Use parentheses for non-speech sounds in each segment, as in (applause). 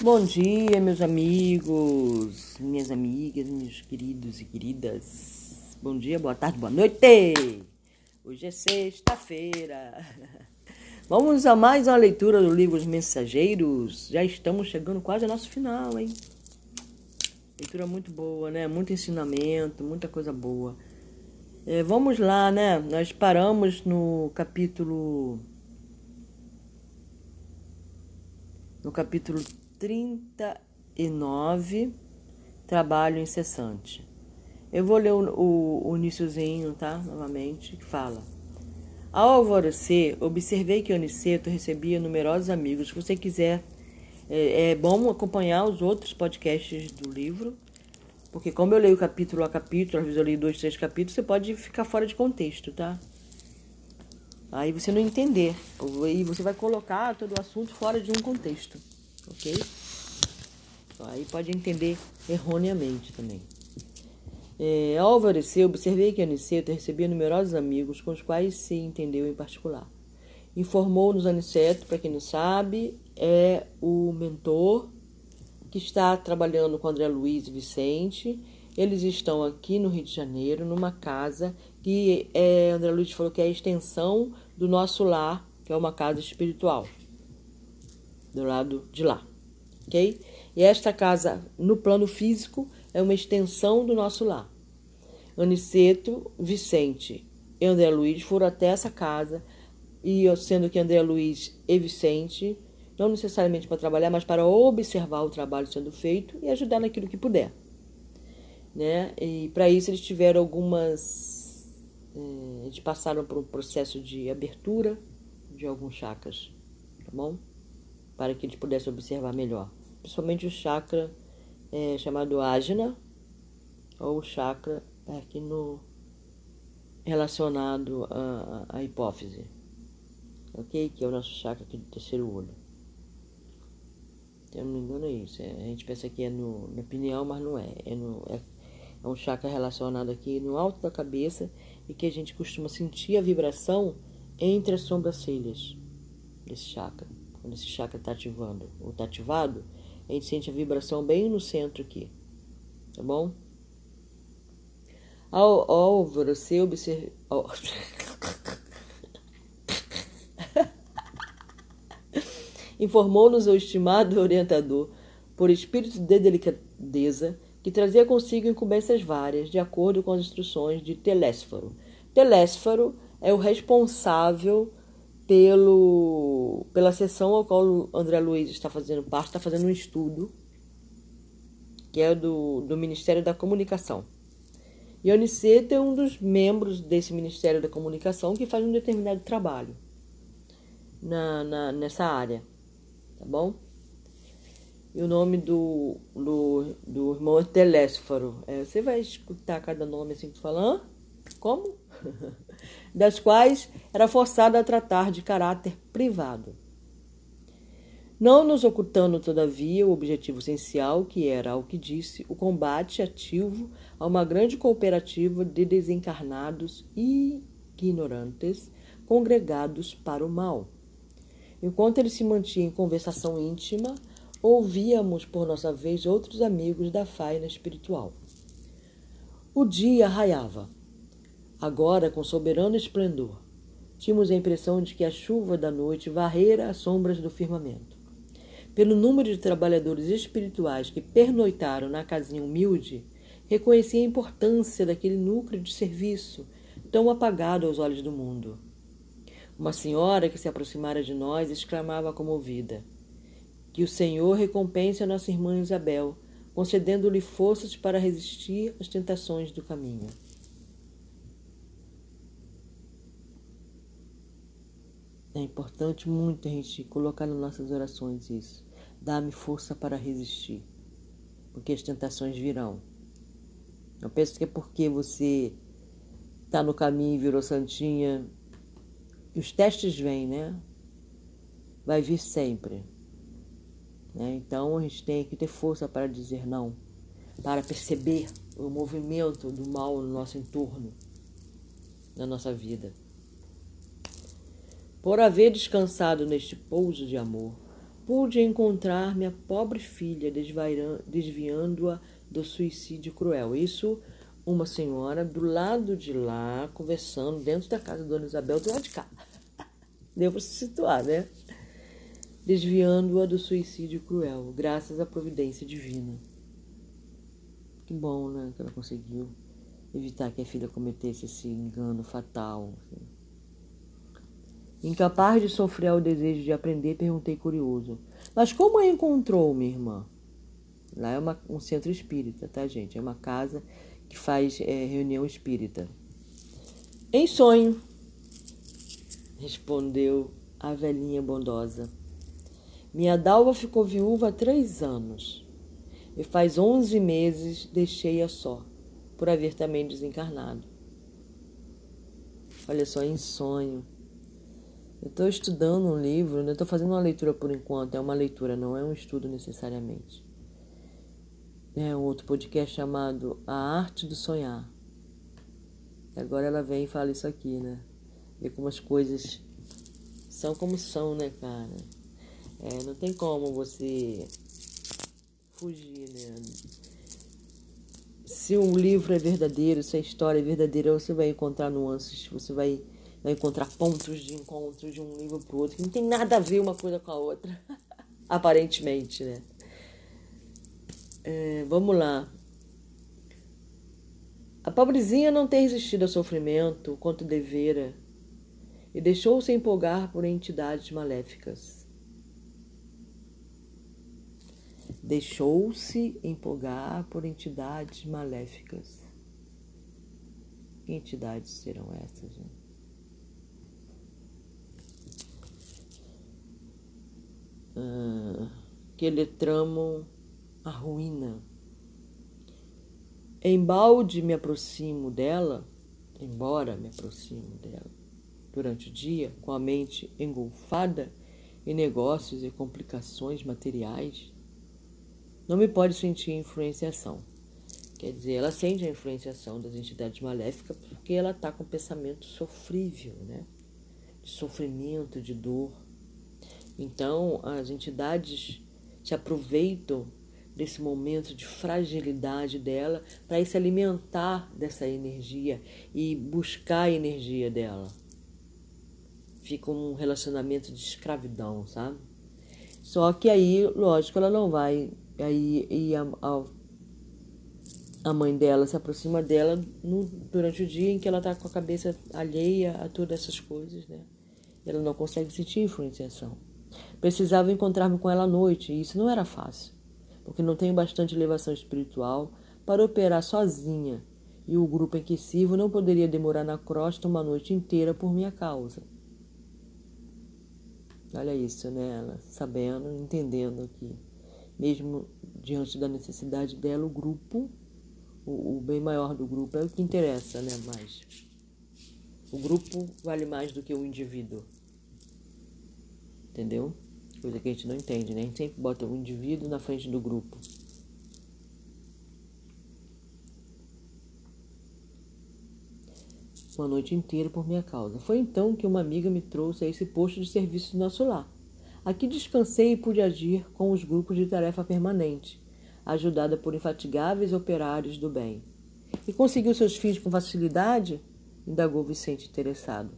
Bom dia, meus amigos, minhas amigas, meus queridos e queridas. Bom dia, boa tarde, boa noite. Hoje é sexta-feira. (laughs) Vamos a mais uma leitura do livro Os Mensageiros. Já estamos chegando quase ao nosso final, hein? Leitura muito boa, né? Muito ensinamento, muita coisa boa. É, vamos lá, né? Nós paramos no capítulo. No capítulo 39, trabalho incessante. Eu vou ler o, o, o iníciozinho, tá? Novamente, que fala. Ao alvorecer, observei que Aniceto recebia numerosos amigos. Se você quiser, é, é bom acompanhar os outros podcasts do livro, porque como eu leio capítulo a capítulo, às vezes eu leio dois, três capítulos, você pode ficar fora de contexto, tá? Aí você não entender. Aí você vai colocar todo o assunto fora de um contexto ok? Aí pode entender erroneamente também. É, ao alvorecer, observei que Aniceto recebia numerosos amigos com os quais se entendeu em particular. Informou-nos Aniceto, para quem não sabe, é o mentor que está trabalhando com André Luiz e Vicente. Eles estão aqui no Rio de Janeiro, numa casa que é, André Luiz falou que é a extensão do nosso lar, que é uma casa espiritual do lado de lá, ok? E esta casa, no plano físico, é uma extensão do nosso lar. Aniceto, Vicente e André Luiz foram até essa casa, e sendo que André Luiz e Vicente, não necessariamente para trabalhar, mas para observar o trabalho sendo feito e ajudar naquilo que puder. Né? E para isso eles tiveram algumas. Eh, eles passaram por um processo de abertura de alguns chakras, tá bom? para que eles pudessem observar melhor. Principalmente o chakra é, chamado Ajna, ou chakra aqui no relacionado à, à hipófise, ok? Que é o nosso chakra aqui do terceiro olho. Se eu não me engano é isso. É, a gente pensa que é no, na pineal, mas não é. É, no, é. é um chakra relacionado aqui no alto da cabeça e que a gente costuma sentir a vibração entre as sobrancelhas desse chakra quando esse chakra está ativando ou está ativado, a gente sente a vibração bem no centro aqui, tá bom? Ao, ao você observar. (laughs) Informou-nos o estimado orientador, por espírito de delicadeza, que trazia consigo incumbências várias, de acordo com as instruções de Telésforo. Telésforo é o responsável pelo, pela sessão ao qual o André Luiz está fazendo parte, está fazendo um estudo, que é do, do Ministério da Comunicação. E a Aniceto é um dos membros desse Ministério da Comunicação que faz um determinado trabalho na, na, nessa área, tá bom? E o nome do, do, do irmão é Telésforo. É, você vai escutar cada nome assim que fala, como? Das quais era forçado a tratar de caráter privado. Não nos ocultando, todavia, o objetivo essencial, que era, ao que disse, o combate ativo a uma grande cooperativa de desencarnados e ignorantes congregados para o mal. Enquanto ele se mantinha em conversação íntima, ouvíamos, por nossa vez, outros amigos da faina espiritual. O dia raiava. Agora, com soberano esplendor, tínhamos a impressão de que a chuva da noite varrera as sombras do firmamento. Pelo número de trabalhadores espirituais que pernoitaram na casinha humilde, reconheci a importância daquele núcleo de serviço tão apagado aos olhos do mundo. Uma senhora que se aproximara de nós exclamava comovida: Que o Senhor recompense a nossa irmã Isabel, concedendo-lhe forças para resistir às tentações do caminho. É importante muito a gente colocar nas nossas orações isso. Dá-me força para resistir, porque as tentações virão. Não pense que é porque você está no caminho e virou santinha. Os testes vêm, né? Vai vir sempre. Né? Então a gente tem que ter força para dizer não, para perceber o movimento do mal no nosso entorno, na nossa vida. Por haver descansado neste pouso de amor, pude encontrar minha pobre filha, desviando-a do suicídio cruel. Isso, uma senhora do lado de lá, conversando dentro da casa da Dona Isabel, do lado de cá. (laughs) Deu para se situar, né? Desviando-a do suicídio cruel, graças à providência divina. Que bom, né? Que ela conseguiu evitar que a filha cometesse esse engano fatal. Assim. Incapaz de sofrer o desejo de aprender, perguntei curioso: Mas como a encontrou, minha irmã? Lá é uma, um centro espírita, tá, gente? É uma casa que faz é, reunião espírita. Em sonho, respondeu a velhinha bondosa. Minha Dalva ficou viúva há três anos e faz onze meses deixei-a só, por haver também desencarnado. Olha só, em sonho. Eu estou estudando um livro, não estou fazendo uma leitura por enquanto, é uma leitura, não é um estudo necessariamente. É um outro podcast chamado A Arte do Sonhar. E agora ela vem e fala isso aqui, né? Ver como as coisas são como são, né, cara? É, não tem como você fugir, né? Se um livro é verdadeiro, se a história é verdadeira, você vai encontrar nuances, você vai vai encontrar pontos de encontro de um livro para o outro, que não tem nada a ver uma coisa com a outra, (laughs) aparentemente, né? É, vamos lá. A pobrezinha não tem resistido ao sofrimento quanto devera e deixou-se empolgar por entidades maléficas. Deixou-se empolgar por entidades maléficas. Que entidades serão essas, gente? Que lhe tramam a ruína. Embalde me aproximo dela, embora me aproximo dela durante o dia, com a mente engolfada em negócios e complicações materiais, não me pode sentir influenciação. Quer dizer, ela sente a influenciação das entidades maléficas porque ela está com pensamento sofrível, né? De sofrimento, de dor. Então, as entidades se aproveitam desse momento de fragilidade dela para se alimentar dessa energia e buscar a energia dela. Fica um relacionamento de escravidão, sabe? Só que aí, lógico, ela não vai. Aí e a, a, a mãe dela se aproxima dela no, durante o dia em que ela está com a cabeça alheia a todas essas coisas, né? Ela não consegue sentir influenciação. Precisava encontrar-me com ela à noite, e isso não era fácil, porque não tenho bastante elevação espiritual para operar sozinha, e o grupo em que sirvo não poderia demorar na crosta uma noite inteira por minha causa. Olha isso, né? Ela sabendo, entendendo que, mesmo diante da necessidade dela, o grupo, o, o bem maior do grupo é o que interessa, né? Mais. O grupo vale mais do que o indivíduo entendeu? Coisa que a gente não entende, né? A gente sempre bota o indivíduo na frente do grupo. Uma noite inteira por minha causa. Foi então que uma amiga me trouxe a esse posto de serviço do nosso lar. Aqui descansei e pude agir com os grupos de tarefa permanente, ajudada por infatigáveis operários do bem. E conseguiu seus fins com facilidade? indagou Vicente interessado.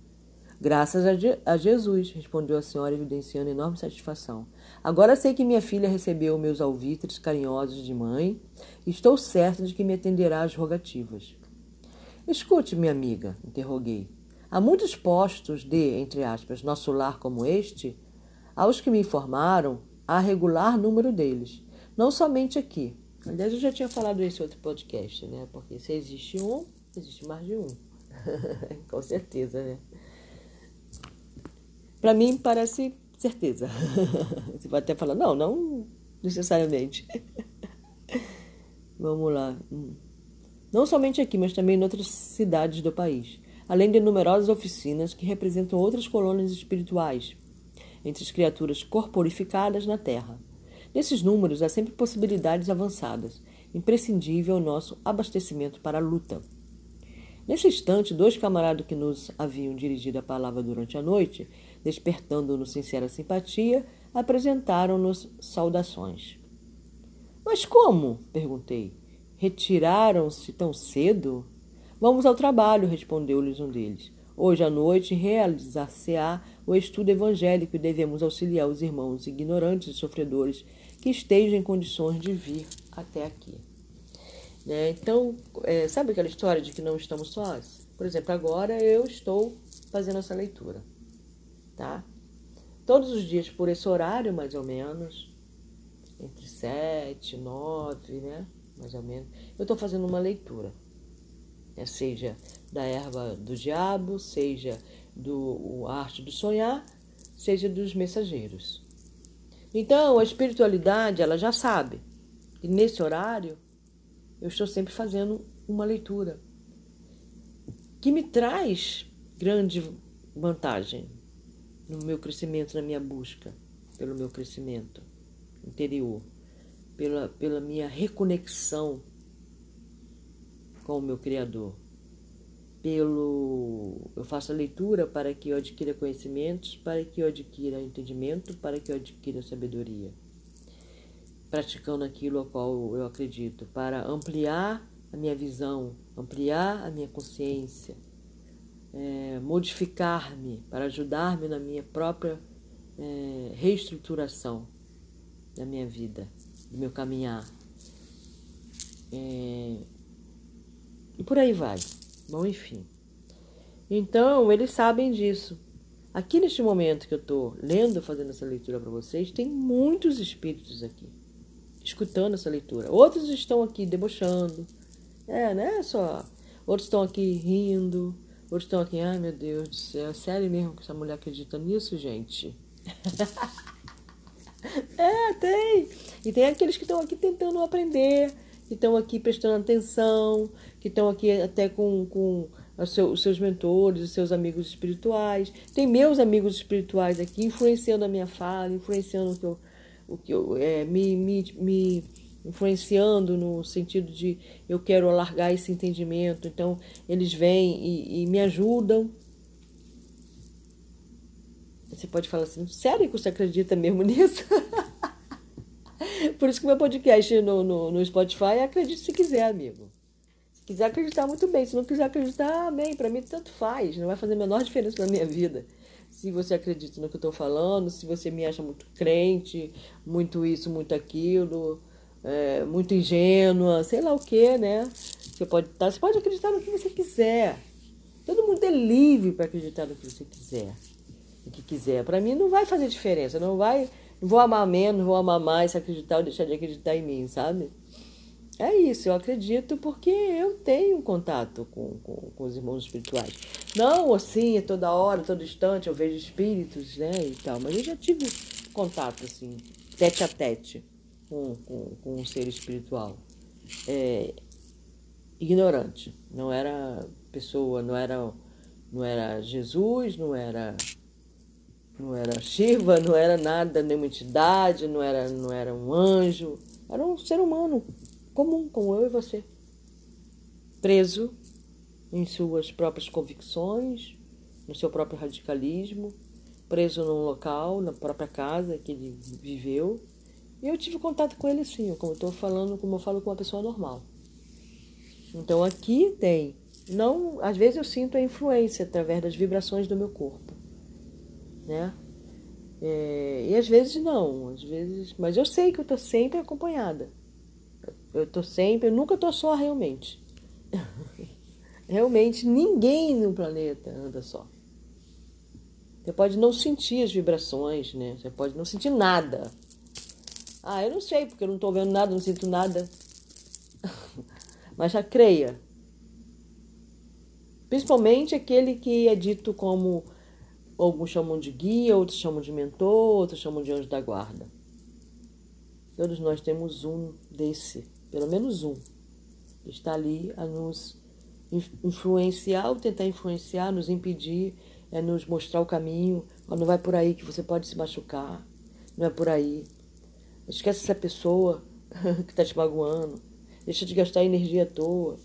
Graças a, a Jesus, respondeu a senhora, evidenciando enorme satisfação. Agora sei que minha filha recebeu meus alvitres carinhosos de mãe e estou certa de que me atenderá às rogativas. Escute, minha amiga, interroguei. Há muitos postos de, entre aspas, nosso lar como este? Aos que me informaram, há regular número deles. Não somente aqui. Aliás, eu já tinha falado isso outro podcast, né? Porque se existe um, existe mais de um. (laughs) Com certeza, né? Para mim, parece certeza. (laughs) Você pode até falar, não, não necessariamente. (laughs) Vamos lá. Hum. Não somente aqui, mas também em outras cidades do país, além de numerosas oficinas que representam outras colônias espirituais, entre as criaturas corporificadas na Terra. Nesses números há sempre possibilidades avançadas, imprescindível o nosso abastecimento para a luta. Nesse instante, dois camaradas que nos haviam dirigido a palavra durante a noite despertando-no sincera simpatia, apresentaram-nos saudações. Mas como? perguntei. Retiraram-se tão cedo? Vamos ao trabalho, respondeu-lhes um deles. Hoje à noite realizar-se-á o estudo evangélico e devemos auxiliar os irmãos ignorantes e sofredores que estejam em condições de vir até aqui. Né? Então, é, sabe aquela história de que não estamos sós? Por exemplo, agora eu estou fazendo essa leitura, tá? Todos os dias por esse horário, mais ou menos, entre sete, nove, né? Mais ou menos, eu estou fazendo uma leitura, né? seja da erva do diabo, seja do arte do sonhar, seja dos mensageiros. Então, a espiritualidade, ela já sabe. E nesse horário, eu estou sempre fazendo uma leitura que me traz grande vantagem no meu crescimento, na minha busca pelo meu crescimento interior, pela, pela minha reconexão com o meu Criador. Pelo eu faço a leitura para que eu adquira conhecimentos, para que eu adquira entendimento, para que eu adquira sabedoria praticando aquilo ao qual eu acredito, para ampliar a minha visão, ampliar a minha consciência, é, modificar-me, para ajudar-me na minha própria é, reestruturação da minha vida, do meu caminhar. É, e por aí vai. Bom, enfim. Então, eles sabem disso. Aqui neste momento que eu estou lendo, fazendo essa leitura para vocês, tem muitos espíritos aqui escutando essa leitura. Outros estão aqui debochando. É, né? Só. Outros estão aqui rindo. Outros estão aqui, ai meu Deus do céu, sério mesmo que essa mulher acredita nisso, gente? (laughs) é, tem. E tem aqueles que estão aqui tentando aprender, que estão aqui prestando atenção, que estão aqui até com, com os seus mentores, os seus amigos espirituais. Tem meus amigos espirituais aqui influenciando a minha fala, influenciando o que eu o que eu, é, me, me, me influenciando no sentido de eu quero alargar esse entendimento. Então, eles vêm e, e me ajudam. Você pode falar assim, sério que você acredita mesmo (laughs) nisso? Por isso que meu podcast no, no, no Spotify é acredite se quiser, amigo. Se quiser acreditar, muito bem. Se não quiser acreditar, amém. Para mim, tanto faz. Não vai fazer a menor diferença na minha vida se você acredita no que eu estou falando, se você me acha muito crente, muito isso, muito aquilo, é, muito ingênua, sei lá o que, né? Você pode estar, tá, você pode acreditar no que você quiser. Todo mundo é livre para acreditar no que você quiser, no que quiser. Para mim não vai fazer diferença, não vai, não vou amar menos, vou amar mais, se acreditar ou deixar de acreditar em mim, sabe? É isso, eu acredito porque eu tenho contato com, com, com os irmãos espirituais. Não assim, toda hora, todo instante eu vejo espíritos, né, e tal, mas eu já tive contato, assim, tete a tete com, com, com um ser espiritual. É, ignorante, não era pessoa, não era, não era Jesus, não era não era Shiva, não era nada, nenhuma entidade, não era, não era um anjo, era um ser humano comum como eu e você, preso em suas próprias convicções, no seu próprio radicalismo, preso num local, na própria casa que ele viveu. E eu tive contato com ele assim, como eu estou falando, como eu falo com uma pessoa normal. Então aqui tem, não, às vezes eu sinto a influência através das vibrações do meu corpo, né? É, e às vezes não, às vezes, mas eu sei que eu estou sempre acompanhada. Eu tô sempre, eu nunca tô só realmente. (laughs) realmente ninguém no planeta anda só. Você pode não sentir as vibrações, né? Você pode não sentir nada. Ah, eu não sei, porque eu não estou vendo nada, não sinto nada. (laughs) Mas já creia. Principalmente aquele que é dito como alguns chamam de guia, outros chamam de mentor, outros chamam de anjo da guarda. Todos nós temos um desse pelo menos um, está ali a nos influenciar ou tentar influenciar, nos impedir, é nos mostrar o caminho. Não vai por aí que você pode se machucar, não é por aí. Esquece essa pessoa (laughs) que está te magoando, deixa de gastar energia à toa,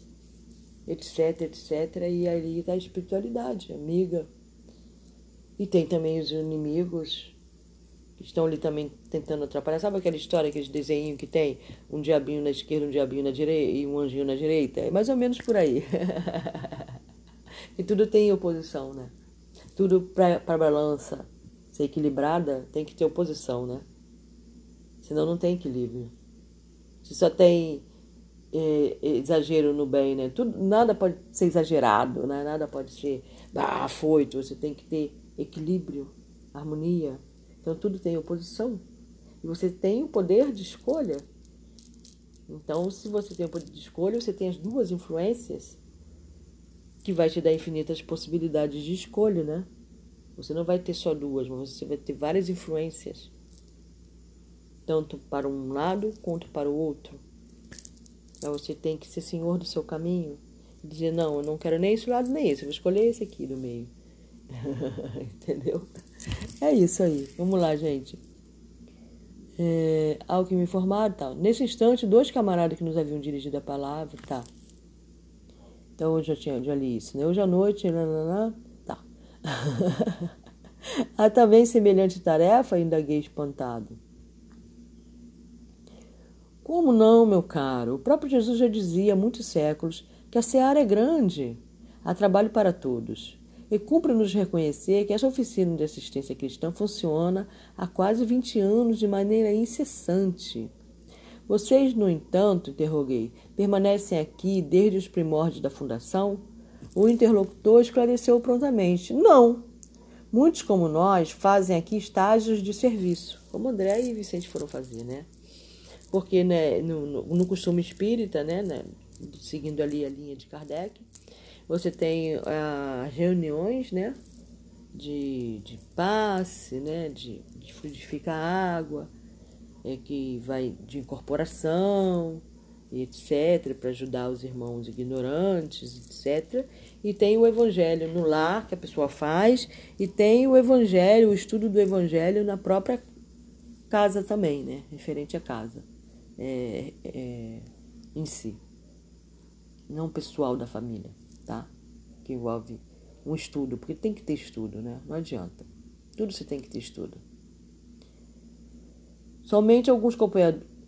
etc, etc. E ali está a espiritualidade, amiga. E tem também os inimigos que estão ali também tentando atrapalhar. Sabe aquela história, aquele desenho que tem um diabinho na esquerda, um diabinho na direita e um anjinho na direita? É mais ou menos por aí. (laughs) e tudo tem oposição, né? Tudo para balança ser equilibrada tem que ter oposição, né? Senão não tem equilíbrio. Se só tem é, exagero no bem, né? Tudo, nada pode ser exagerado, né? Nada pode ser ah, foito. Você tem que ter equilíbrio, harmonia. Então tudo tem oposição. E você tem o poder de escolha. Então, se você tem o poder de escolha, você tem as duas influências que vai te dar infinitas possibilidades de escolha, né? Você não vai ter só duas, mas você vai ter várias influências. Tanto para um lado quanto para o outro. Então você tem que ser senhor do seu caminho. E dizer, não, eu não quero nem esse lado nem esse, eu vou escolher esse aqui do meio. (laughs) Entendeu? É isso aí. Vamos lá, gente. É, ao que me informaram, tal. Nesse instante, dois camaradas que nos haviam dirigido a palavra, tá. Então eu já tinha já li isso, né? Hoje à noite, lá, tá. Há (laughs) também semelhante tarefa, indaguei espantado. Como não, meu caro? O próprio Jesus já dizia há muitos séculos que a seara é grande, há trabalho para todos. E cumpre-nos reconhecer que essa oficina de assistência cristã funciona há quase 20 anos de maneira incessante. Vocês, no entanto, interroguei, permanecem aqui desde os primórdios da fundação? O interlocutor esclareceu prontamente: Não. Muitos, como nós, fazem aqui estágios de serviço, como André e Vicente foram fazer, né? Porque né, no, no, no costume espírita, né, né, seguindo ali a linha de Kardec, você tem as uh, reuniões, né? De, de passe, né? De, de fluidificar água, é, que vai de incorporação, etc., para ajudar os irmãos ignorantes, etc. E tem o evangelho no lar que a pessoa faz, e tem o evangelho, o estudo do evangelho na própria casa também, né? Referente à casa é, é, em si, não pessoal da família tá? Que envolve um estudo, porque tem que ter estudo, né? Não adianta. Tudo você tem que ter estudo. Somente alguns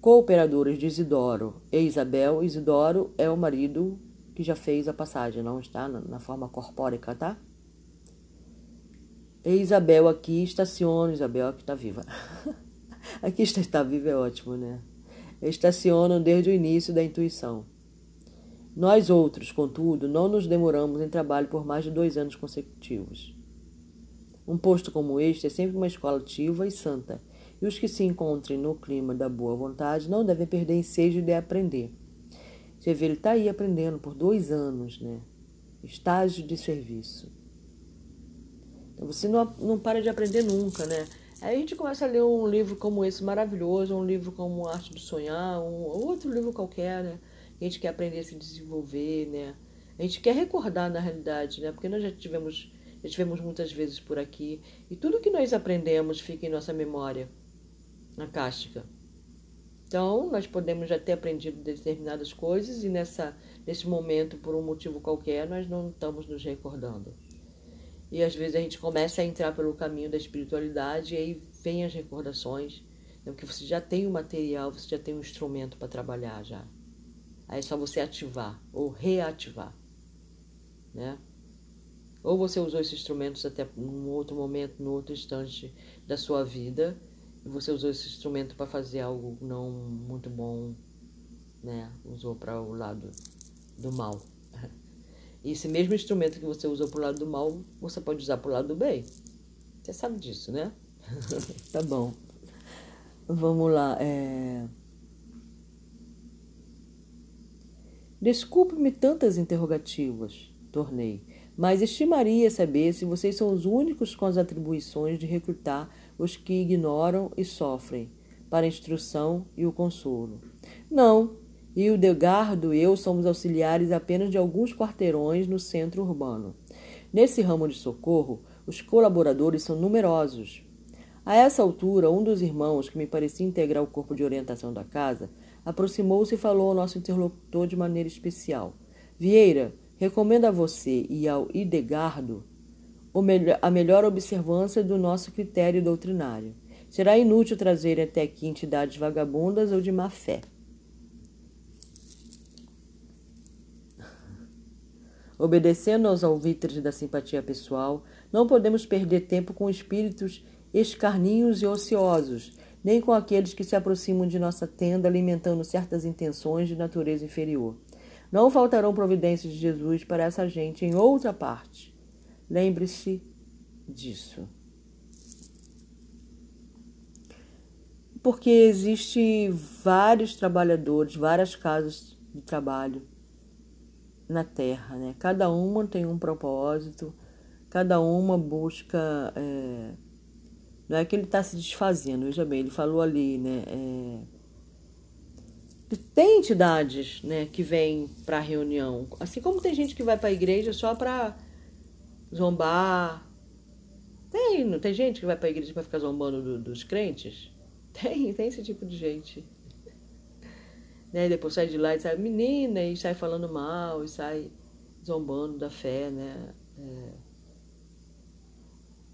cooperadores de Isidoro e Isabel. Isidoro é o marido que já fez a passagem, não está na forma corpórica, tá? E Isabel aqui estaciona, Isabel aqui está viva. (laughs) aqui está, está viva é ótimo, né? Estacionam desde o início da intuição. Nós outros, contudo, não nos demoramos em trabalho por mais de dois anos consecutivos. Um posto como este é sempre uma escola ativa e santa, e os que se encontrem no clima da boa vontade não devem perder ensejo de aprender. Você vê, ele está aí aprendendo por dois anos, né? Estágio de serviço. Então você não, não para de aprender nunca, né? Aí a gente começa a ler um livro como esse maravilhoso, um livro como Arte do Sonhar, um outro livro qualquer, né? a gente quer aprender a se desenvolver, né? A gente quer recordar na realidade, né? Porque nós já tivemos, já tivemos muitas vezes por aqui e tudo que nós aprendemos fica em nossa memória, na cástica. Então, nós podemos já ter aprendido determinadas coisas e nessa, nesse momento, por um motivo qualquer, nós não estamos nos recordando. E às vezes a gente começa a entrar pelo caminho da espiritualidade e aí vem as recordações, né? porque você já tem o material, você já tem um instrumento para trabalhar já. Aí é só você ativar ou reativar, né? Ou você usou esses instrumentos até num outro momento, num outro instante da sua vida, e você usou esse instrumento para fazer algo não muito bom, né? Usou para o lado do mal. E esse mesmo instrumento que você usou para o lado do mal, você pode usar para o lado do bem. Você sabe disso, né? (laughs) tá bom. Vamos lá. É... Desculpe-me tantas interrogativas, tornei, mas estimaria saber se vocês são os únicos com as atribuições de recrutar os que ignoram e sofrem, para a instrução e o consolo. Não, e o Degardo e eu somos auxiliares apenas de alguns quarteirões no centro urbano. Nesse ramo de socorro, os colaboradores são numerosos. A essa altura, um dos irmãos, que me parecia integrar o corpo de orientação da casa, aproximou-se e falou ao nosso interlocutor de maneira especial. Vieira, recomendo a você e ao Idegardo a melhor observância do nosso critério doutrinário. será inútil trazer até aqui entidades vagabundas ou de má fé. Obedecendo aos alvitres da simpatia pessoal, não podemos perder tempo com espíritos escarninhos e ociosos, nem com aqueles que se aproximam de nossa tenda alimentando certas intenções de natureza inferior. Não faltarão providências de Jesus para essa gente em outra parte. Lembre-se disso. Porque existe vários trabalhadores, várias casas de trabalho na Terra, né? Cada uma tem um propósito, cada uma busca. É... Não é que ele está se desfazendo, veja bem, ele falou ali, né? É... Tem entidades né, que vêm para a reunião, assim como tem gente que vai para a igreja só para zombar. Tem, não tem gente que vai para a igreja para ficar zombando do, dos crentes? Tem, tem esse tipo de gente né? Depois sai de lá e sai menina e sai falando mal e sai zombando da fé, né? É,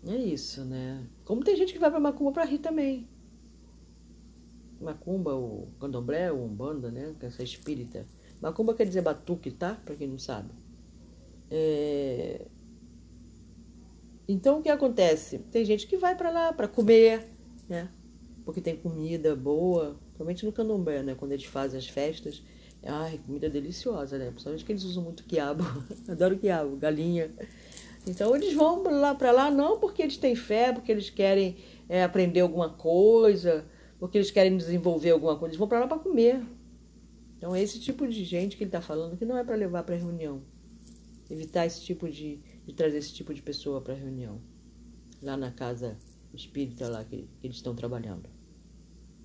é isso, né? Como tem gente que vai para macumba para rir também. Macumba, o candomblé, o umbanda, né? Essa espírita. Macumba quer dizer batuque, tá? Para quem não sabe. É... Então o que acontece? Tem gente que vai para lá para comer, né? Porque tem comida boa, Principalmente no candomblé, né? Quando eles fazem as festas. Ai, comida deliciosa, né? Principalmente que eles usam muito quiabo. (laughs) Adoro quiabo, galinha. Então eles vão lá para lá não porque eles têm fé, porque eles querem é, aprender alguma coisa, porque eles querem desenvolver alguma coisa. Eles vão para lá para comer. Então é esse tipo de gente que ele está falando que não é para levar para reunião. Evitar esse tipo de, de trazer esse tipo de pessoa para reunião. Lá na casa espírita lá que, que eles estão trabalhando.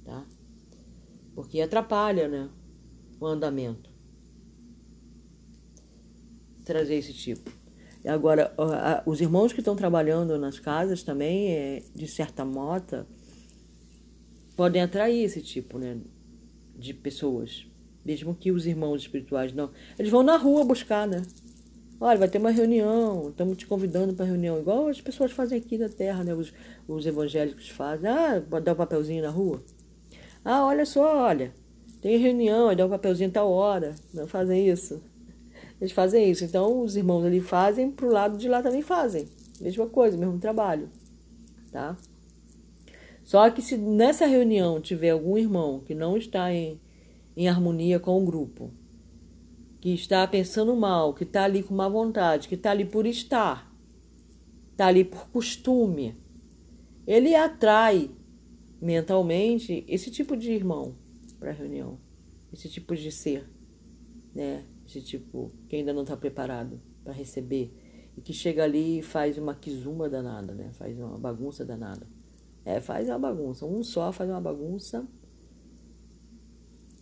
Tá? Porque atrapalha né, o andamento. Trazer esse tipo. Agora, os irmãos que estão trabalhando nas casas também, é, de certa mota, podem atrair esse tipo né, de pessoas. Mesmo que os irmãos espirituais não. Eles vão na rua buscar, né? Olha, vai ter uma reunião, estamos te convidando para reunião, igual as pessoas fazem aqui na Terra, né? Os, os evangélicos fazem. Ah, dar um papelzinho na rua. Ah, olha só, olha, tem reunião, aí dá um papelzinho tal hora. Não fazem isso. Eles fazem isso. Então, os irmãos ali fazem, pro lado de lá também fazem. Mesma coisa, mesmo trabalho. Tá? Só que se nessa reunião tiver algum irmão que não está em, em harmonia com o grupo, que está pensando mal, que está ali com má vontade, que está ali por estar, está ali por costume, ele atrai mentalmente esse tipo de irmão para a reunião, esse tipo de ser, né? Esse tipo que ainda não está preparado para receber e que chega ali e faz uma quizumba danada, né? Faz uma bagunça danada. É, faz uma bagunça. Um só faz uma bagunça.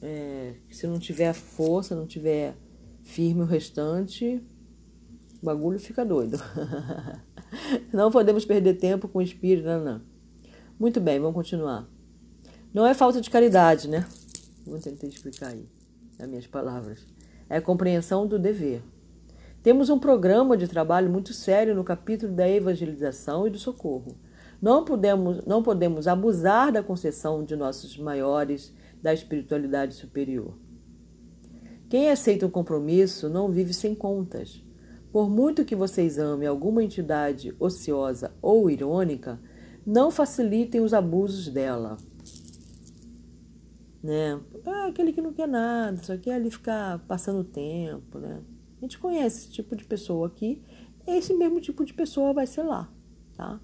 É, se não tiver força, não tiver firme o restante, o bagulho fica doido. (laughs) não podemos perder tempo com o espírito, não, não. Muito bem, vamos continuar. Não é falta de caridade, né? Vou tentar explicar aí, nas minhas palavras. É a compreensão do dever. Temos um programa de trabalho muito sério no capítulo da evangelização e do socorro. Não podemos, não podemos abusar da concessão de nossos maiores da espiritualidade superior. Quem aceita um compromisso não vive sem contas. Por muito que vocês amem alguma entidade ociosa ou irônica, não facilitem os abusos dela. Né? Ah, aquele que não quer nada, só quer ali ficar passando tempo, né? A gente conhece esse tipo de pessoa aqui, esse mesmo tipo de pessoa vai ser lá, tá?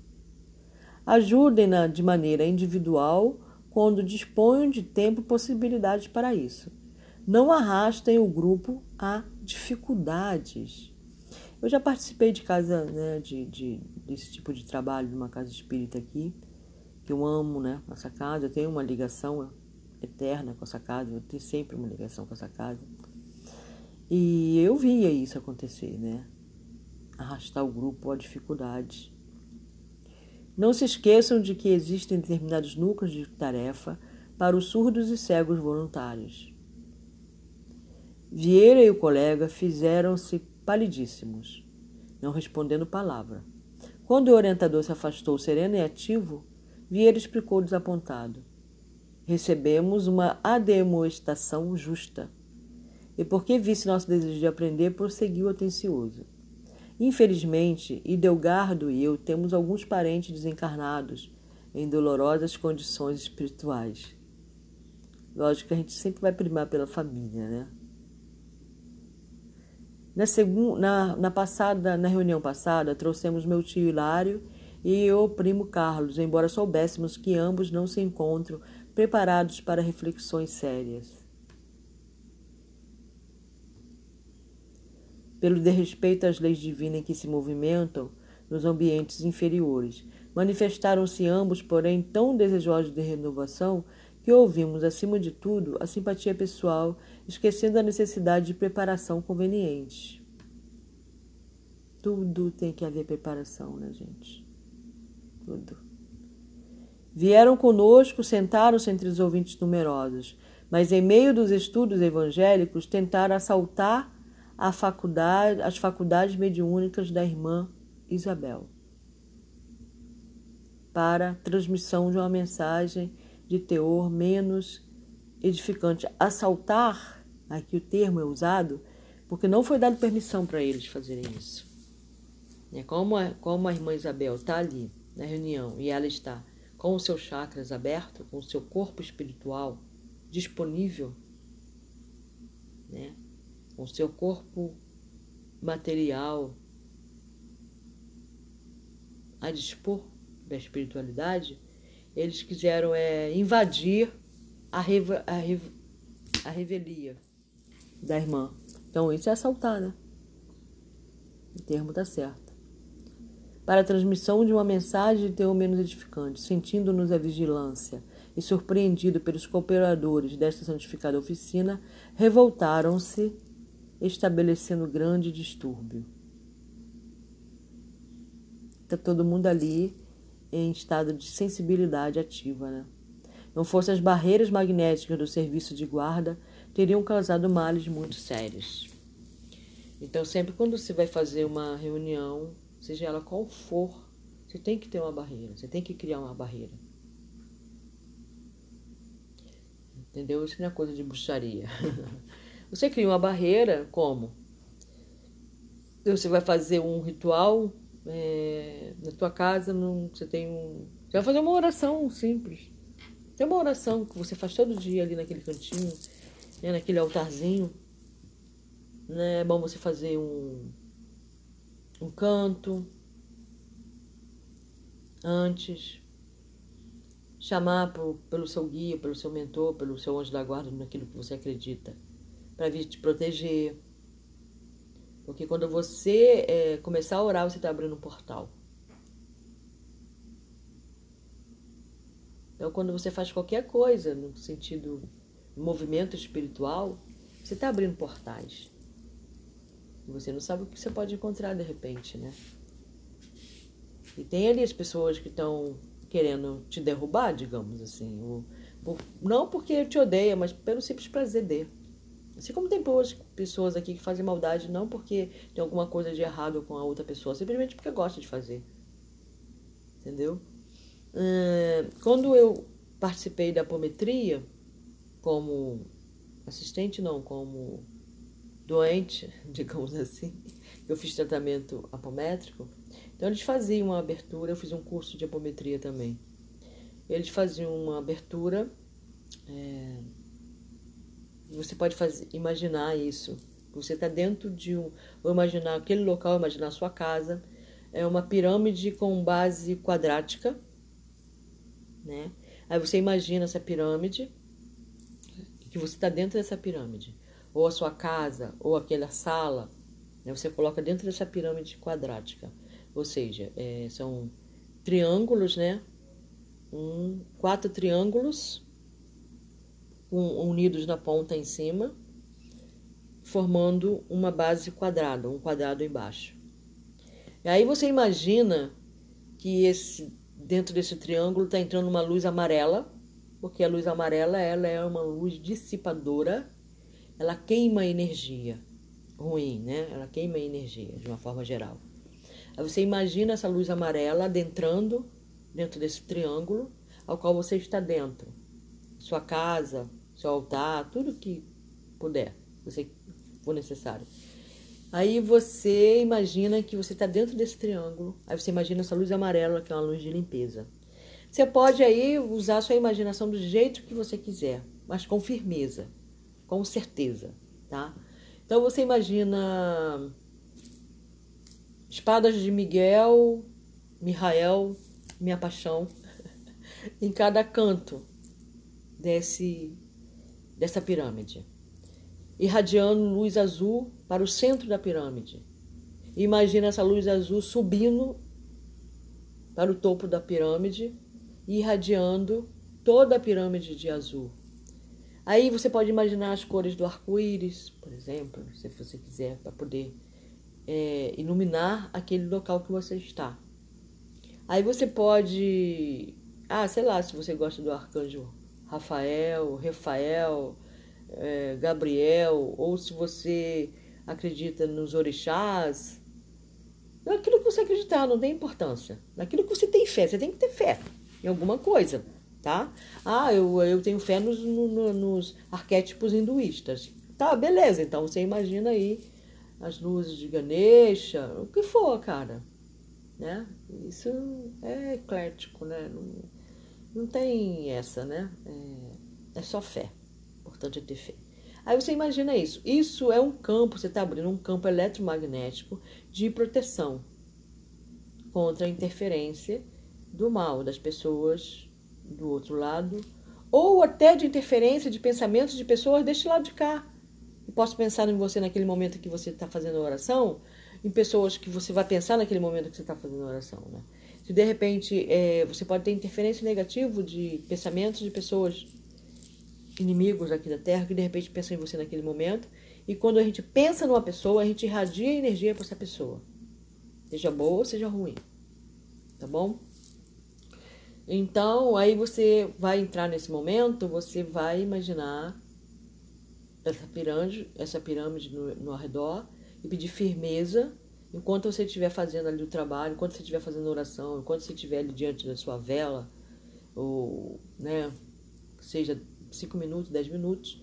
Ajudem-na de maneira individual quando disponham de tempo e possibilidades para isso. Não arrastem o grupo a dificuldades. Eu já participei de casa, né, de, de, desse tipo de trabalho numa casa espírita aqui, que eu amo, né, essa casa, eu tenho uma ligação eterna com essa casa, eu tenho sempre uma ligação com essa casa. E eu via isso acontecer, né, arrastar o grupo a dificuldades. Não se esqueçam de que existem determinados núcleos de tarefa para os surdos e cegos voluntários. Vieira e o colega fizeram-se palidíssimos, não respondendo palavra. Quando o orientador se afastou sereno e ativo, Vieira explicou desapontado. Recebemos uma ademoestação justa. E porque visse nosso desejo de aprender, prosseguiu atencioso. Infelizmente, Idelgardo e eu temos alguns parentes desencarnados em dolorosas condições espirituais. Lógico que a gente sempre vai primar pela família, né? Na, segunda, na, na, passada, na reunião passada, trouxemos meu tio Hilário e o primo Carlos, embora soubéssemos que ambos não se encontram preparados para reflexões sérias. Pelo desrespeito às leis divinas em que se movimentam nos ambientes inferiores, manifestaram-se ambos, porém, tão desejosos de renovação que ouvimos, acima de tudo, a simpatia pessoal, esquecendo a necessidade de preparação conveniente. Tudo tem que haver preparação, né, gente? Tudo. Vieram conosco, sentaram-se entre os ouvintes numerosos, mas em meio dos estudos evangélicos tentaram assaltar a faculdade, as faculdades mediúnicas da irmã Isabel para transmissão de uma mensagem de teor menos edificante. Assaltar, aqui o termo é usado, porque não foi dado permissão para eles fazerem isso. É como, a, como a irmã Isabel está ali na reunião e ela está com os seus chakras abertos, com o seu corpo espiritual disponível, né? com o seu corpo material a dispor da espiritualidade, eles quiseram é, invadir a, a, rev, a revelia da irmã. Então isso é assaltar, né? O termo está certo. Para a transmissão de uma mensagem de teor menos edificante, sentindo-nos a vigilância e surpreendido pelos cooperadores desta santificada oficina, revoltaram-se, estabelecendo grande distúrbio. Está todo mundo ali em estado de sensibilidade ativa. Né? Não fossem as barreiras magnéticas do serviço de guarda, teriam causado males muito sérios. Então, sempre quando você vai fazer uma reunião, seja ela qual for, você tem que ter uma barreira, você tem que criar uma barreira. Entendeu? Isso não é coisa de bruxaria. (laughs) Você cria uma barreira como? Você vai fazer um ritual é, na tua casa você tem um. Você vai fazer uma oração simples. Tem uma oração que você faz todo dia ali naquele cantinho, né, naquele altarzinho. Né? É bom você fazer um, um canto antes. Chamar pelo seu guia, pelo seu mentor, pelo seu anjo da guarda, naquilo que você acredita, para vir te proteger porque quando você é, começar a orar, você está abrindo um portal. Então, quando você faz qualquer coisa no sentido movimento espiritual, você está abrindo portais. Você não sabe o que você pode encontrar de repente, né? E tem ali as pessoas que estão querendo te derrubar, digamos assim. Ou, por, não porque te odeia, mas pelo simples prazer de. Assim como tem pessoas aqui que fazem maldade não porque tem alguma coisa de errado com a outra pessoa, simplesmente porque gosta de fazer. Entendeu? Quando eu participei da apometria, como assistente, não, como doente, (laughs) digamos assim, eu fiz tratamento apométrico, então eles faziam uma abertura, eu fiz um curso de apometria também. Eles faziam uma abertura. É, você pode fazer, imaginar isso. Você está dentro de um. Vou imaginar aquele local, imaginar a sua casa. É uma pirâmide com base quadrática. Né? Aí você imagina essa pirâmide, que você está dentro dessa pirâmide. Ou a sua casa, ou aquela sala. Né? Você coloca dentro dessa pirâmide quadrática. Ou seja, é, são triângulos, né? Um, quatro triângulos unidos na ponta em cima, formando uma base quadrada, um quadrado embaixo. E aí você imagina que esse dentro desse triângulo está entrando uma luz amarela, porque a luz amarela ela é uma luz dissipadora, ela queima energia ruim, né? Ela queima energia de uma forma geral. Aí você imagina essa luz amarela adentrando dentro desse triângulo ao qual você está dentro. Sua casa, seu altar, tudo que puder, você for necessário. Aí você imagina que você está dentro desse triângulo. Aí você imagina essa luz amarela, que é uma luz de limpeza. Você pode aí usar a sua imaginação do jeito que você quiser, mas com firmeza, com certeza, tá? Então você imagina espadas de Miguel, Mihael, minha paixão, (laughs) em cada canto desse dessa pirâmide, irradiando luz azul para o centro da pirâmide. Imagina essa luz azul subindo para o topo da pirâmide e irradiando toda a pirâmide de azul. Aí você pode imaginar as cores do arco-íris, por exemplo, se você quiser, para poder é, iluminar aquele local que você está. Aí você pode, ah, sei lá, se você gosta do arcanjo Rafael, Rafael, é, Gabriel, ou se você acredita nos orixás, naquilo que você acreditar, não tem importância. Naquilo que você tem fé, você tem que ter fé em alguma coisa, tá? Ah, eu, eu tenho fé nos, no, nos arquétipos hinduístas. Tá, beleza, então você imagina aí as luzes de Ganesha, o que for, cara. Né? Isso é eclético, né? Não, não tem essa, né? É, é só fé. Importante é ter fé. Aí você imagina isso. Isso é um campo, você está abrindo um campo eletromagnético de proteção contra a interferência do mal, das pessoas do outro lado, ou até de interferência de pensamentos de pessoas deste lado de cá. Eu posso pensar em você naquele momento que você está fazendo a oração, em pessoas que você vai pensar naquele momento que você está fazendo a oração. Né? Se de repente é, você pode ter interferência negativa de pensamentos de pessoas inimigos aqui da Terra que de repente pensam em você naquele momento. E quando a gente pensa numa pessoa, a gente irradia energia para essa pessoa. Seja boa ou seja ruim. Tá bom? Então, aí você vai entrar nesse momento, você vai imaginar essa pirâmide, essa pirâmide no, no arredor e pedir firmeza enquanto você estiver fazendo ali o trabalho, enquanto você estiver fazendo oração, enquanto você estiver ali diante da sua vela, ou, né, seja cinco minutos, dez minutos,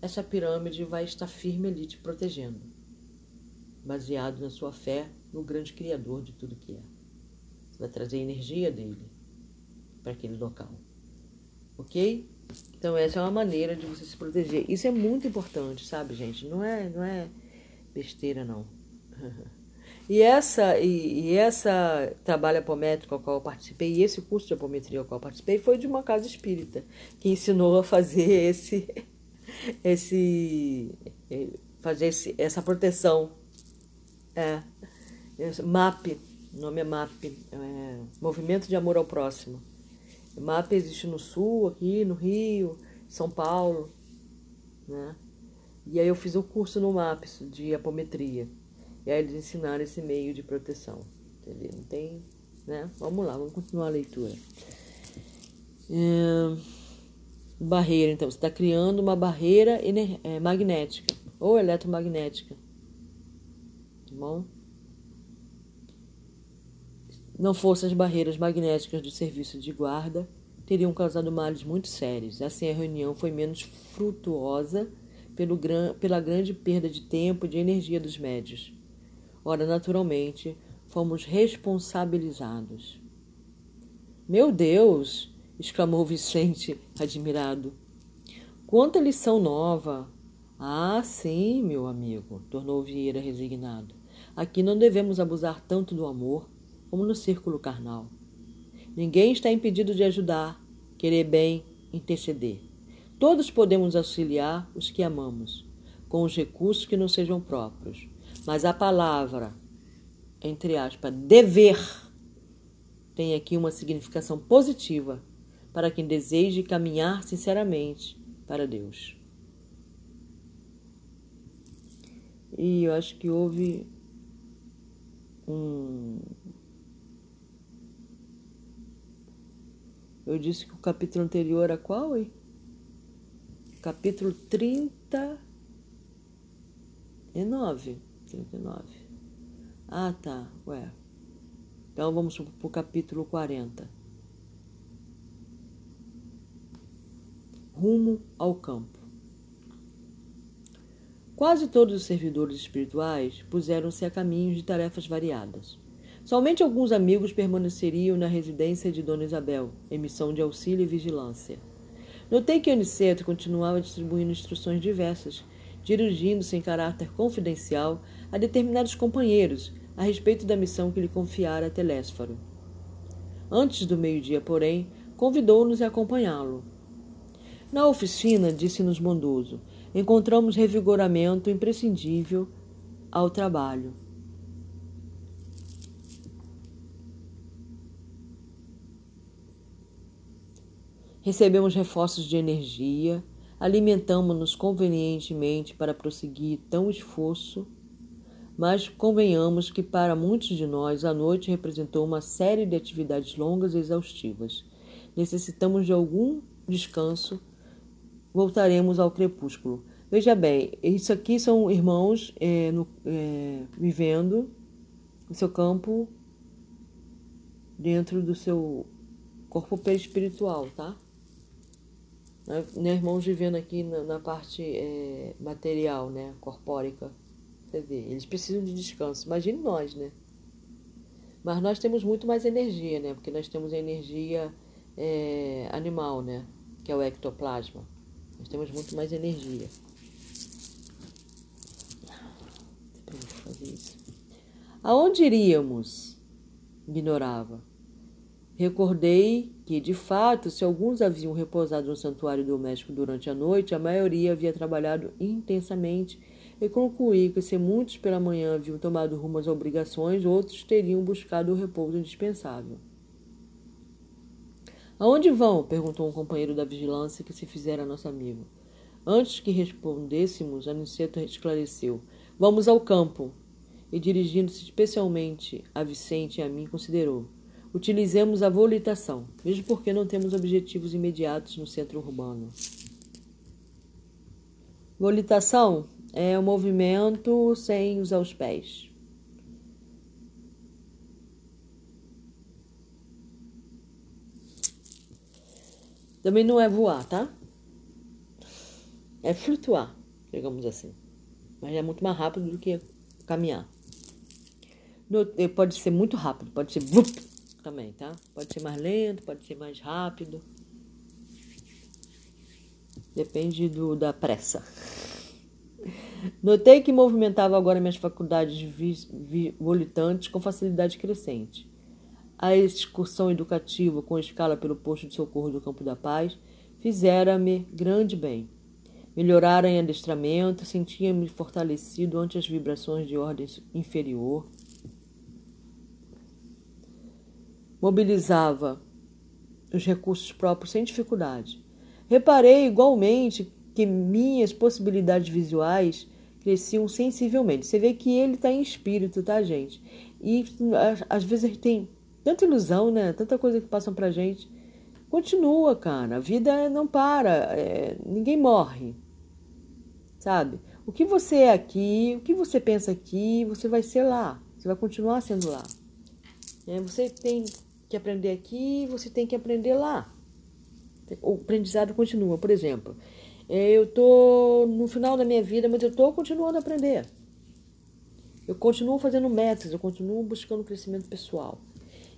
essa pirâmide vai estar firme ali te protegendo, baseado na sua fé no grande Criador de tudo que é. Você vai trazer a energia dele para aquele local. Ok? Então essa é uma maneira de você se proteger. Isso é muito importante, sabe, gente? Não é, não é besteira não. (laughs) e essa e, e, essa trabalho apométrico ao qual eu participei, e esse curso de apometria ao qual eu participei foi de uma casa espírita que ensinou a fazer (laughs) esse esse fazer esse, essa proteção. É, MAP, o nome é MAP, é, Movimento de Amor ao Próximo. MAP existe no Sul, aqui no Rio, São Paulo, né? E aí eu fiz um curso no MAPS de apometria. E aí eles ensinaram esse meio de proteção. Entendeu? Não tem, né? Vamos lá, vamos continuar a leitura. É... Barreira, então, você está criando uma barreira é, magnética ou eletromagnética. Tá bom? não fossem as barreiras magnéticas do serviço de guarda, teriam causado males muito sérios. Assim, a reunião foi menos frutuosa pelo gran, pela grande perda de tempo e de energia dos médios. Ora, naturalmente, fomos responsabilizados. Meu Deus! exclamou Vicente, admirado. Quanta lição nova! Ah, sim, meu amigo, tornou Vieira resignado. Aqui não devemos abusar tanto do amor como no círculo carnal. Ninguém está impedido de ajudar, querer bem, interceder. Todos podemos auxiliar os que amamos, com os recursos que não sejam próprios. Mas a palavra, entre aspas, dever, tem aqui uma significação positiva para quem deseje caminhar sinceramente para Deus. E eu acho que houve um, Eu disse que o capítulo anterior era qual, hein? Capítulo 39. 39. Ah, tá. Ué. Então vamos para o capítulo 40. rumo ao campo. Quase todos os servidores espirituais puseram-se a caminhos de tarefas variadas. Somente alguns amigos permaneceriam na residência de Dona Isabel, em missão de auxílio e vigilância. Notei que Aniceto continuava distribuindo instruções diversas, dirigindo-se em caráter confidencial a determinados companheiros a respeito da missão que lhe confiara Telésforo. Antes do meio-dia, porém, convidou-nos a acompanhá-lo. Na oficina, disse-nos bondoso, encontramos revigoramento imprescindível ao trabalho. Recebemos reforços de energia, alimentamos-nos convenientemente para prosseguir tão esforço, mas convenhamos que para muitos de nós a noite representou uma série de atividades longas e exaustivas. Necessitamos de algum descanso voltaremos ao crepúsculo. Veja bem, isso aqui são irmãos é, no, é, vivendo no seu campo dentro do seu corpo perispiritual, tá? Né, irmãos vivendo aqui na, na parte é, material, né? Corpórica. Você vê, eles precisam de descanso. Imagine nós, né? Mas nós temos muito mais energia, né? Porque nós temos a energia é, animal, né? Que é o ectoplasma. Nós temos muito mais energia. Aonde iríamos? Ignorava. Recordei que, de fato, se alguns haviam repousado no santuário doméstico durante a noite, a maioria havia trabalhado intensamente e concluí que, se muitos pela manhã haviam tomado rumo às obrigações, outros teriam buscado o repouso indispensável. Aonde vão? perguntou um companheiro da vigilância que se fizera nosso amigo. Antes que respondêssemos, Aniceto esclareceu: Vamos ao campo. E dirigindo-se especialmente a Vicente e a mim, considerou: Utilizemos a volitação, mesmo porque não temos objetivos imediatos no centro urbano. Volitação é um movimento sem usar os pés. Também não é voar, tá? É flutuar, digamos assim. Mas é muito mais rápido do que caminhar. Pode ser muito rápido, pode ser também, tá? Pode ser mais lento, pode ser mais rápido. Depende do, da pressa. Notei que movimentava agora minhas faculdades volitantes com facilidade crescente. A excursão educativa com escala pelo posto de socorro do Campo da Paz fizera-me grande bem. Melhorara em adestramento, sentia-me fortalecido ante as vibrações de ordem inferior. Mobilizava os recursos próprios sem dificuldade. Reparei igualmente que minhas possibilidades visuais cresciam sensivelmente. Você vê que ele está em espírito, tá, gente? E às vezes ele tem Tanta ilusão, né? Tanta coisa que passam pra gente. Continua, cara. A vida não para. É, ninguém morre. Sabe? O que você é aqui, o que você pensa aqui, você vai ser lá. Você vai continuar sendo lá. É, você tem que aprender aqui, você tem que aprender lá. O aprendizado continua. Por exemplo, eu tô no final da minha vida, mas eu tô continuando a aprender. Eu continuo fazendo metas, eu continuo buscando crescimento pessoal.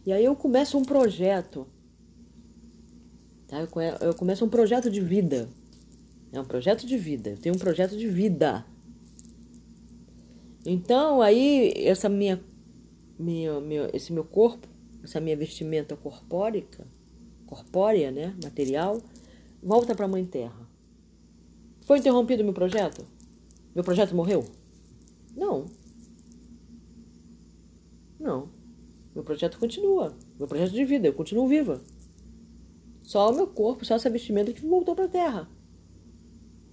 E aí eu começo um projeto. Tá? Eu começo um projeto de vida. É um projeto de vida. Eu tenho um projeto de vida. Então, aí, essa minha, minha, minha, esse meu corpo, essa minha vestimenta corpórica, corpórea, né, material, volta para a Mãe Terra. Foi interrompido meu projeto? Meu projeto morreu? Não. Não. Meu projeto continua. Meu projeto de vida, eu continuo viva. Só o meu corpo, só essa vestimenta que voltou para a Terra.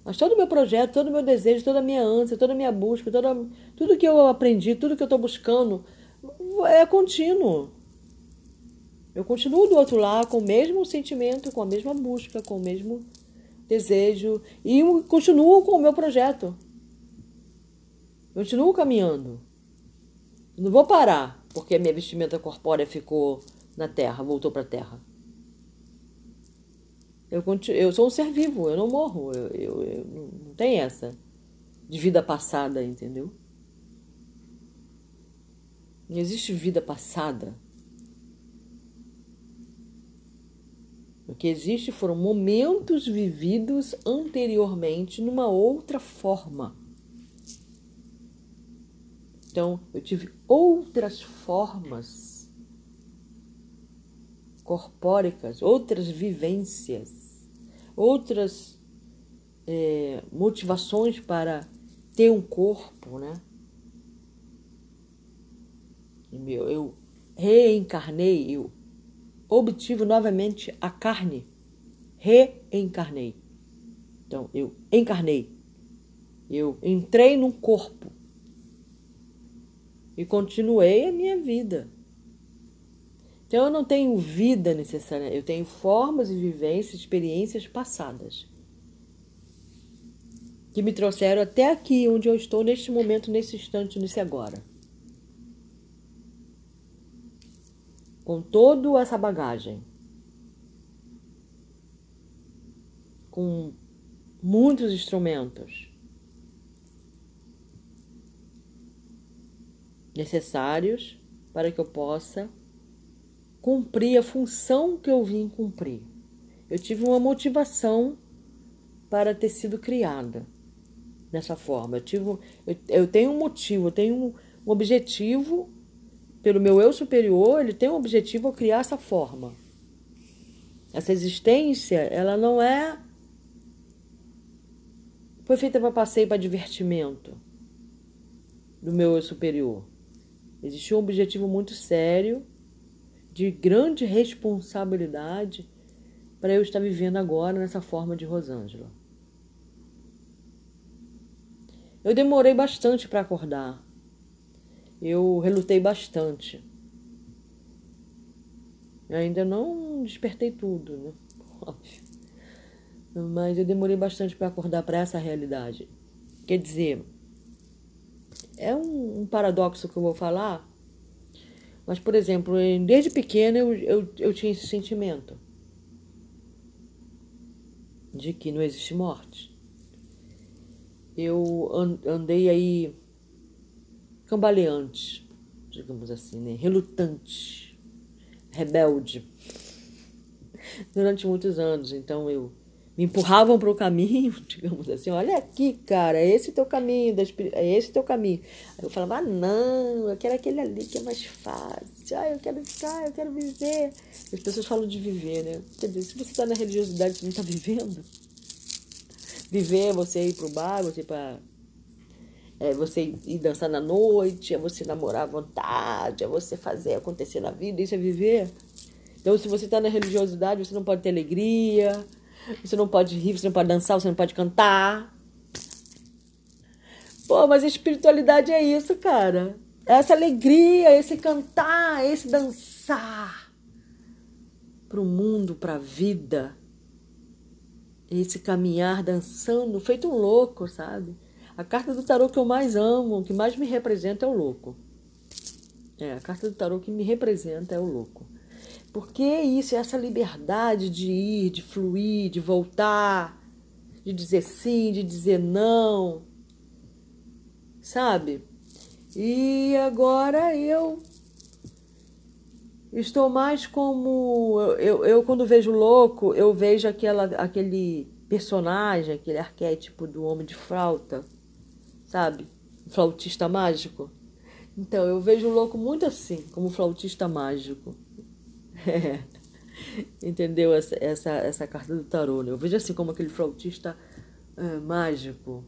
Mas todo o meu projeto, todo o meu desejo, toda a minha ânsia, toda a minha busca, toda, tudo que eu aprendi, tudo que eu estou buscando, é contínuo. Eu continuo do outro lado com o mesmo sentimento, com a mesma busca, com o mesmo desejo e continuo com o meu projeto. Continuo caminhando. Não vou parar porque a minha vestimenta corpórea ficou na terra, voltou para a terra. Eu, continuo, eu sou um ser vivo, eu não morro. Eu, eu, eu não tem essa de vida passada, entendeu? Não existe vida passada. Que existe foram momentos vividos anteriormente numa outra forma. Então, eu tive outras formas corpóricas, outras vivências, outras é, motivações para ter um corpo, né? Eu, eu reencarnei, eu obtive novamente a carne, reencarnei. Então, eu encarnei, eu entrei num corpo e continuei a minha vida. Então, eu não tenho vida necessária, eu tenho formas e vivências, experiências passadas que me trouxeram até aqui, onde eu estou neste momento, nesse instante, nesse agora. Com toda essa bagagem, com muitos instrumentos necessários para que eu possa cumprir a função que eu vim cumprir. Eu tive uma motivação para ter sido criada dessa forma. Eu, tive, eu, eu tenho um motivo, eu tenho um, um objetivo pelo meu eu superior, ele tem um objetivo ao criar essa forma. Essa existência, ela não é foi feita para passeio para divertimento do meu eu superior. Existiu um objetivo muito sério, de grande responsabilidade para eu estar vivendo agora nessa forma de Rosângela. Eu demorei bastante para acordar eu relutei bastante. Ainda não despertei tudo, né? (laughs) Óbvio. Mas eu demorei bastante para acordar para essa realidade. Quer dizer, é um, um, paradoxo que eu vou falar, mas, por exemplo, desde pequena eu, eu, eu tinha esse sentimento de que não existe morte. Eu andei aí cambaleante, digamos assim, né? relutante, rebelde, durante muitos anos. Então eu me empurravam para o caminho, (laughs) digamos assim, olha aqui, cara, é esse teu caminho, é esse teu caminho. Aí eu falava, ah, não, eu quero aquele ali que é mais fácil, ah, eu quero ficar, eu quero viver. As pessoas falam de viver, né? Quer dizer, se você está na religiosidade, você não está vivendo. Viver é você ir para o bar, você ir para é você ir dançar na noite, é você namorar à vontade, é você fazer acontecer na vida, isso é viver. Então, se você está na religiosidade, você não pode ter alegria, você não pode rir, você não pode dançar, você não pode cantar. Pô, mas a espiritualidade é isso, cara. É essa alegria, esse cantar, esse dançar para o mundo, para a vida. Esse caminhar dançando, feito um louco, sabe? A carta do tarô que eu mais amo, que mais me representa é o louco. É, a carta do tarô que me representa é o louco. Porque é isso, é essa liberdade de ir, de fluir, de voltar, de dizer sim, de dizer não. Sabe? E agora eu estou mais como. Eu, eu, quando vejo louco, eu vejo aquela, aquele personagem, aquele arquétipo do homem de flauta sabe? Flautista mágico. Então, eu vejo o louco muito assim, como flautista mágico. (laughs) É. Entendeu? Essa, essa, essa carta do tarô, né? Eu vejo assim como aquele flautista é, mágico.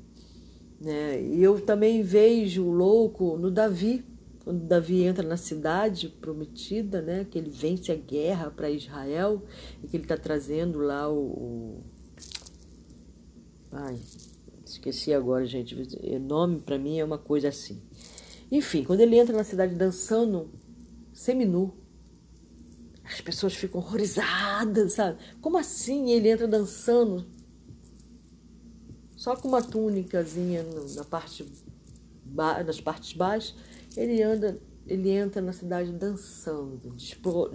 Né? E eu também vejo o louco no Davi, quando Davi entra na cidade prometida, né? Que ele vence a guerra para Israel e que ele está trazendo lá o, o... Ai, Esqueci agora, gente. O nome para mim é uma coisa assim. Enfim, quando ele entra na cidade dançando seminu, as pessoas ficam horrorizadas, sabe? Como assim ele entra dançando só com uma túnicazinha na parte nas partes baixas, ele anda, ele entra na cidade dançando, dispo,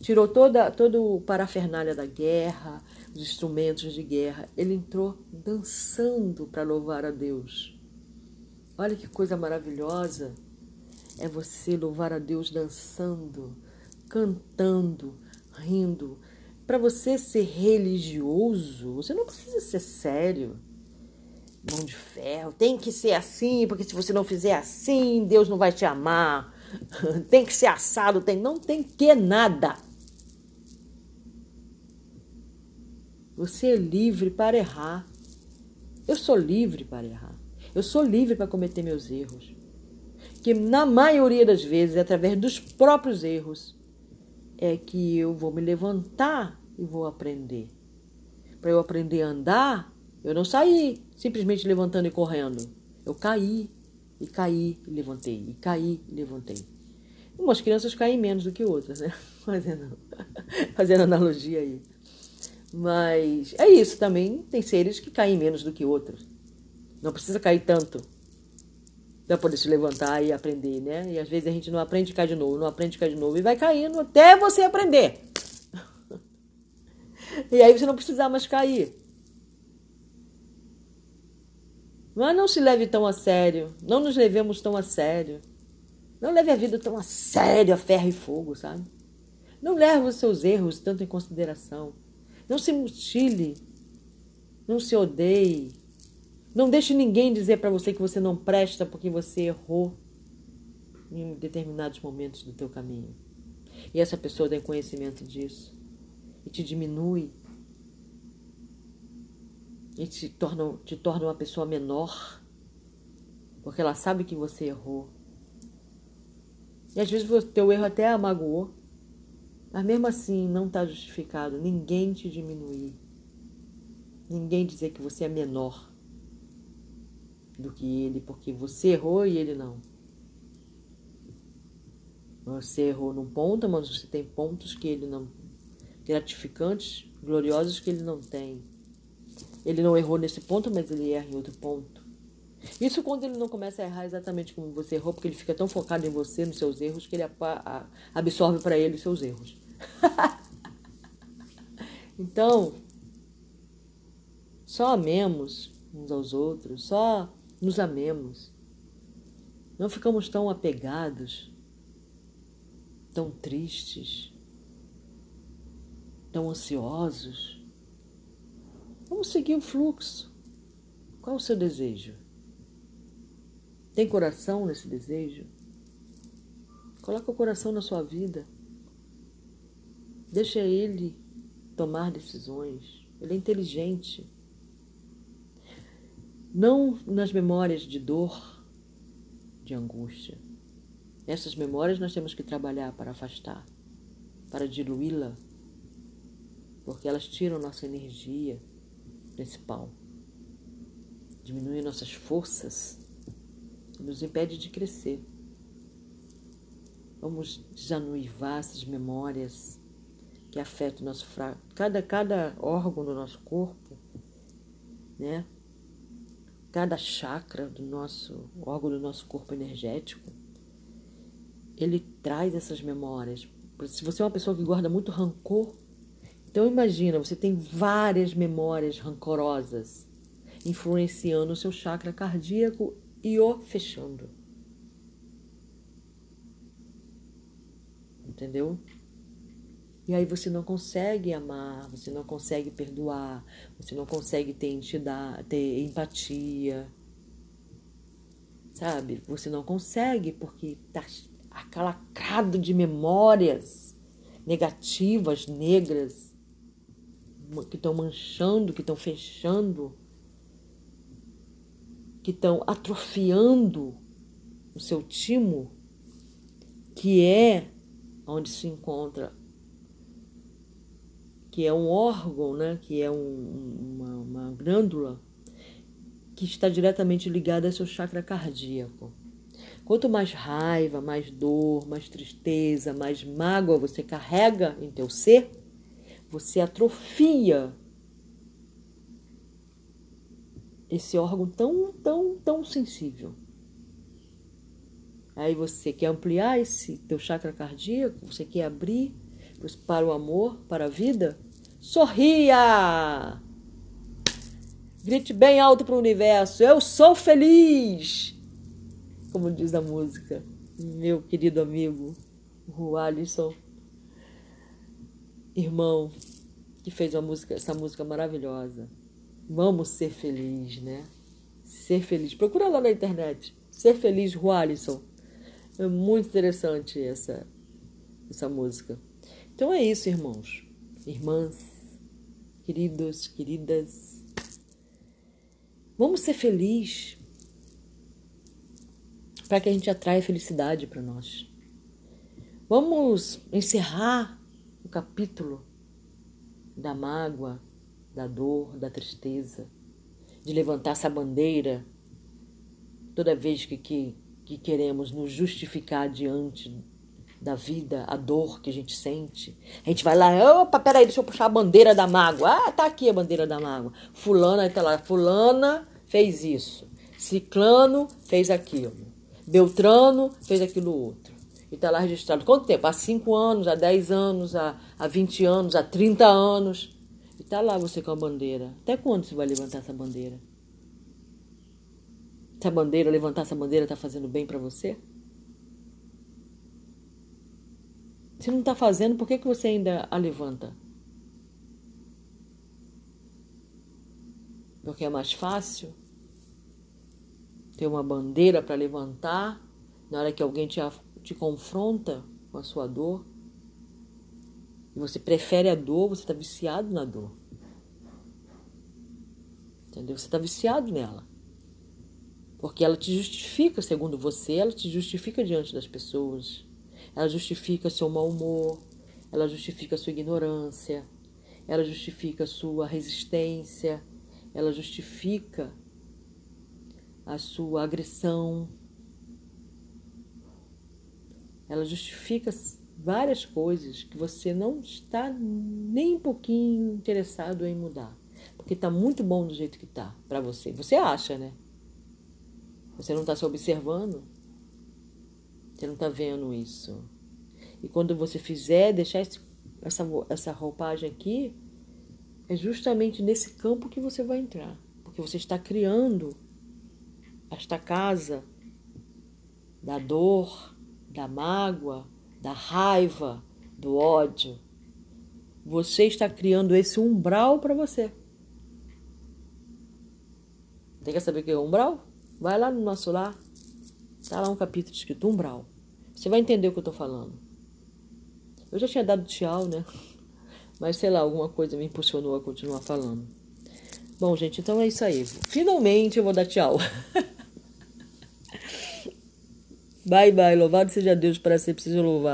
tirou toda todo o parafernália da guerra, os instrumentos de guerra. Ele entrou dançando para louvar a Deus. Olha que coisa maravilhosa é você louvar a Deus dançando, cantando, rindo. Para você ser religioso, você não precisa ser sério. Mão de ferro, tem que ser assim, porque se você não fizer assim, Deus não vai te amar. (laughs) Tem que ser assado, tem, não tem que nada. Você é livre para errar. Eu sou livre para errar. Eu sou livre para cometer meus erros. Que na maioria das vezes, através dos próprios erros, é que eu vou me levantar e vou aprender. Para eu aprender a andar, eu não saí simplesmente levantando e correndo. Eu caí, e caí, e levantei, e caí, e levantei. Umas crianças caem menos do que outras, né? (laughs) Fazendo, fazendo analogia aí. Mas é isso também. Tem seres que caem menos do que outros. Não precisa cair tanto para poder se levantar e aprender, né? E às vezes a gente não aprende cai de novo, não aprende cai de novo e vai caindo até você aprender. (laughs) e aí você não precisa mais cair. Mas não se leve tão a sério. Não nos levemos tão a sério. Não leve a vida tão a sério, a ferro e fogo, sabe? Não leve os seus erros tanto em consideração. Não se mutile. Não se odeie. Não deixe ninguém dizer para você que você não presta porque você errou em determinados momentos do teu caminho. E essa pessoa tem conhecimento disso e te diminui e te torna, te torna uma pessoa menor porque ela sabe que você errou. E às vezes o teu erro até a magoou, mas mesmo assim não está justificado ninguém te diminuir, ninguém dizer que você é menor do que ele, porque você errou e ele não. Você errou num ponto, mas você tem pontos que ele não. gratificantes, gloriosos que ele não tem. Ele não errou nesse ponto, mas ele erra em outro ponto. Isso quando ele não começa a errar exatamente como você errou, porque ele fica tão focado em você, nos seus erros, que ele absorve para ele os seus erros. (laughs) então, só amemos uns aos outros, só nos amemos. Não ficamos tão apegados, tão tristes, tão ansiosos. Vamos seguir o fluxo. Qual o seu desejo? Tem coração nesse desejo? Coloca o coração na sua vida. Deixa ele tomar decisões. Ele é inteligente não nas memórias de dor, de angústia. Essas memórias nós temos que trabalhar para afastar, para diluí-la, porque elas tiram nossa energia principal, diminuem nossas forças e nos impede de crescer. Vamos desanuivar essas memórias que afetam o nosso fraco, cada, cada órgão do nosso corpo, né? cada chakra do nosso órgão do nosso corpo energético, ele traz essas memórias. Se você é uma pessoa que guarda muito rancor, então imagina, você tem várias memórias rancorosas influenciando o seu chakra cardíaco e o fechando. Entendeu? E aí você não consegue amar, você não consegue perdoar, você não consegue ter entidade, ter empatia. Sabe? Você não consegue porque está acalacrado de memórias negativas, negras, que estão manchando, que estão fechando, que estão atrofiando o seu timo, que é onde se encontra que é um órgão, né, que é um, uma, uma glândula que está diretamente ligada ao seu chakra cardíaco. Quanto mais raiva, mais dor, mais tristeza, mais mágoa você carrega em teu ser, você atrofia esse órgão tão, tão, tão sensível. Aí você quer ampliar esse teu chakra cardíaco, você quer abrir, para o amor, para a vida, sorria! Grite bem alto para o universo: Eu sou feliz! Como diz a música, meu querido amigo, o Alisson, irmão, que fez uma música, essa música maravilhosa. Vamos ser felizes, né? Ser feliz. Procura lá na internet. Ser feliz, Alisson. É muito interessante essa, essa música. Então é isso, irmãos, irmãs, queridos, queridas. Vamos ser felizes para que a gente atraia felicidade para nós. Vamos encerrar o capítulo da mágoa, da dor, da tristeza, de levantar essa bandeira toda vez que, que, que queremos nos justificar diante da vida, a dor que a gente sente. A gente vai lá, opa, peraí, deixa eu puxar a bandeira da mágoa. Ah, tá aqui a bandeira da mágoa. Fulana, tá lá, fulana fez isso. Ciclano fez aquilo. Beltrano fez aquilo outro. E está lá registrado. Quanto tempo? Há 5 anos, há 10 anos, há, há 20 anos, há 30 anos. E está lá você com a bandeira. Até quando você vai levantar essa bandeira? Essa bandeira, levantar essa bandeira está fazendo bem para você? Se não está fazendo, por que, que você ainda a levanta? Porque é mais fácil? ter uma bandeira para levantar na hora que alguém te, te confronta com a sua dor. E você prefere a dor, você está viciado na dor. Entendeu? Você está viciado nela. Porque ela te justifica, segundo você, ela te justifica diante das pessoas. Ela justifica seu mau humor, ela justifica sua ignorância, ela justifica sua resistência, ela justifica a sua agressão. Ela justifica várias coisas que você não está nem um pouquinho interessado em mudar. Porque está muito bom do jeito que está para você. Você acha, né? Você não está se observando. Você não está vendo isso. E quando você fizer, deixar esse, essa, essa roupagem aqui, é justamente nesse campo que você vai entrar. Porque você está criando esta casa da dor, da mágoa, da raiva, do ódio. Você está criando esse umbral para você. Tem que saber o que é umbral? Vai lá no nosso lar. Está lá um capítulo escrito umbral. Você vai entender o que eu estou falando. Eu já tinha dado tchau, né? Mas sei lá, alguma coisa me impulsionou a continuar falando. Bom, gente, então é isso aí. Finalmente eu vou dar tchau. (laughs) Bye, bye. Louvado seja Deus, para sempre seja louvado.